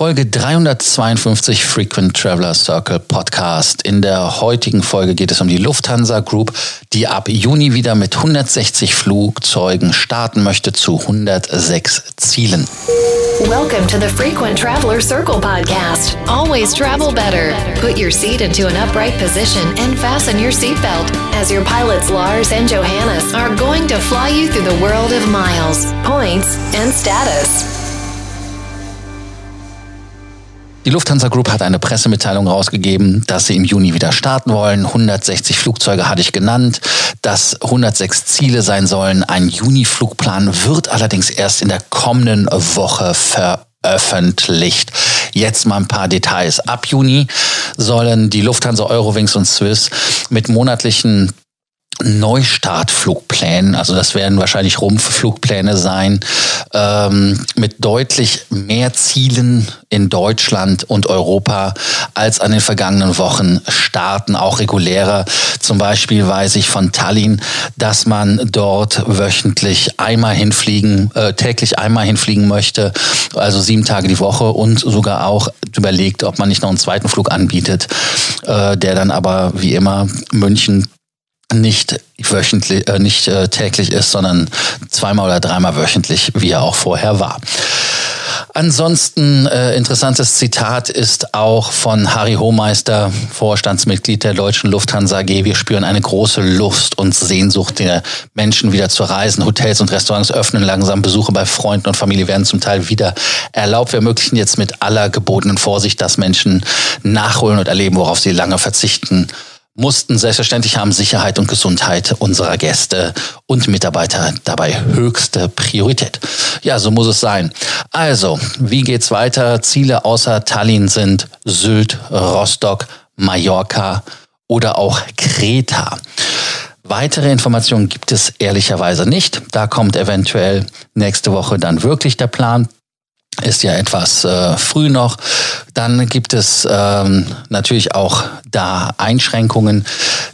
Folge 352 Frequent Traveler Circle Podcast. In der heutigen Folge geht es um die Lufthansa Group, die ab Juni wieder mit 160 Flugzeugen starten möchte zu 106 Zielen. Welcome to the Frequent Traveler Circle podcast. Always travel better. Put your seat into an upright position and fasten your seatbelt as your pilots Lars and Johannes are going to fly you through the world of miles, points and status. Die Lufthansa Group hat eine Pressemitteilung rausgegeben, dass sie im Juni wieder starten wollen. 160 Flugzeuge hatte ich genannt, dass 106 Ziele sein sollen. Ein Juni-Flugplan wird allerdings erst in der kommenden Woche veröffentlicht. Jetzt mal ein paar Details. Ab Juni sollen die Lufthansa Eurowings und Swiss mit monatlichen Neustartflugplänen, also das werden wahrscheinlich Rumpfflugpläne sein, ähm, mit deutlich mehr Zielen in Deutschland und Europa als an den vergangenen Wochen starten, auch regulärer. Zum Beispiel weiß ich von Tallinn, dass man dort wöchentlich einmal hinfliegen, äh, täglich einmal hinfliegen möchte, also sieben Tage die Woche und sogar auch überlegt, ob man nicht noch einen zweiten Flug anbietet, äh, der dann aber wie immer München nicht wöchentlich, äh, nicht äh, täglich ist, sondern zweimal oder dreimal wöchentlich, wie er auch vorher war. Ansonsten äh, interessantes Zitat ist auch von Harry Hohmeister, Vorstandsmitglied der Deutschen Lufthansa AG. Wir spüren eine große Lust und Sehnsucht der Menschen wieder zu reisen. Hotels und Restaurants öffnen langsam. Besuche bei Freunden und Familie werden zum Teil wieder erlaubt. Wir ermöglichen jetzt mit aller gebotenen Vorsicht, dass Menschen nachholen und erleben, worauf sie lange verzichten mussten. Selbstverständlich haben Sicherheit und Gesundheit unserer Gäste und Mitarbeiter dabei höchste Priorität. Ja, so muss es sein. Also, wie geht's weiter? Ziele außer Tallinn sind Sylt, Rostock, Mallorca oder auch Kreta. Weitere Informationen gibt es ehrlicherweise nicht. Da kommt eventuell nächste Woche dann wirklich der Plan ist ja etwas äh, früh noch. Dann gibt es ähm, natürlich auch da Einschränkungen,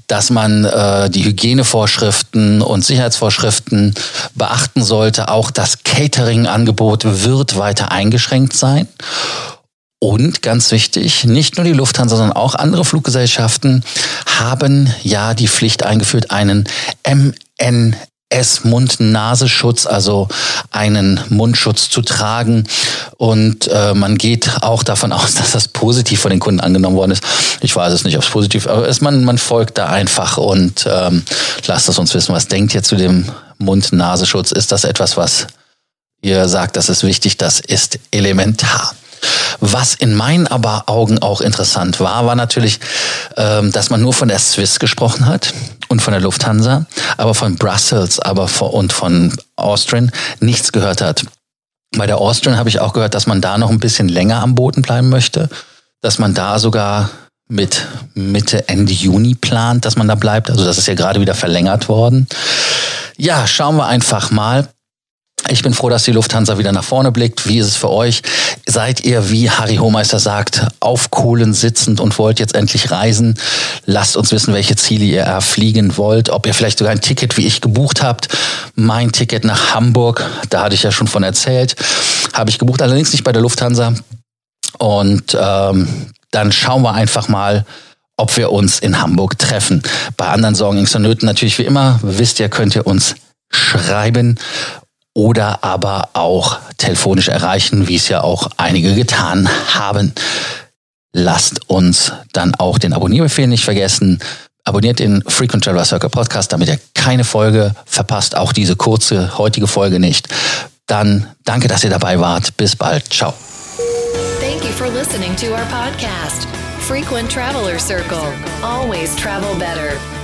dass man äh, die Hygienevorschriften und Sicherheitsvorschriften beachten sollte. Auch das Catering-Angebot wird weiter eingeschränkt sein. Und ganz wichtig, nicht nur die Lufthansa, sondern auch andere Fluggesellschaften haben ja die Pflicht eingeführt, einen MN es Mund-Nasenschutz, also einen Mundschutz zu tragen. Und äh, man geht auch davon aus, dass das positiv von den Kunden angenommen worden ist. Ich weiß es nicht, ob es positiv, aber es, man, man folgt da einfach und ähm, lasst es uns wissen, was denkt ihr zu dem Mund-Nasenschutz? Ist das etwas, was ihr sagt, das ist wichtig? Das ist elementar. Was in meinen aber Augen auch interessant war, war natürlich, ähm, dass man nur von der Swiss gesprochen hat und von der Lufthansa, aber von Brussels aber und von Austrian nichts gehört hat. Bei der Austrian habe ich auch gehört, dass man da noch ein bisschen länger am Boden bleiben möchte, dass man da sogar mit Mitte, Ende Juni plant, dass man da bleibt. Also das ist ja gerade wieder verlängert worden. Ja, schauen wir einfach mal. Ich bin froh, dass die Lufthansa wieder nach vorne blickt. Wie ist es für euch? Seid ihr, wie Harry Hohmeister sagt, auf Kohlen sitzend und wollt jetzt endlich reisen? Lasst uns wissen, welche Ziele ihr erfliegen wollt. Ob ihr vielleicht sogar ein Ticket wie ich gebucht habt. Mein Ticket nach Hamburg, da hatte ich ja schon von erzählt, habe ich gebucht, allerdings nicht bei der Lufthansa. Und ähm, dann schauen wir einfach mal, ob wir uns in Hamburg treffen. Bei anderen Sorgen, Ängsten und Nöten natürlich wie immer. Wisst ihr, könnt ihr uns schreiben oder aber auch telefonisch erreichen, wie es ja auch einige getan haben. Lasst uns dann auch den Abonnierbefehl nicht vergessen. Abonniert den Frequent Traveler Circle Podcast, damit ihr keine Folge verpasst, auch diese kurze heutige Folge nicht. Dann danke, dass ihr dabei wart. Bis bald. Ciao. Thank you for listening to our podcast, Frequent Traveler Circle. Always travel better.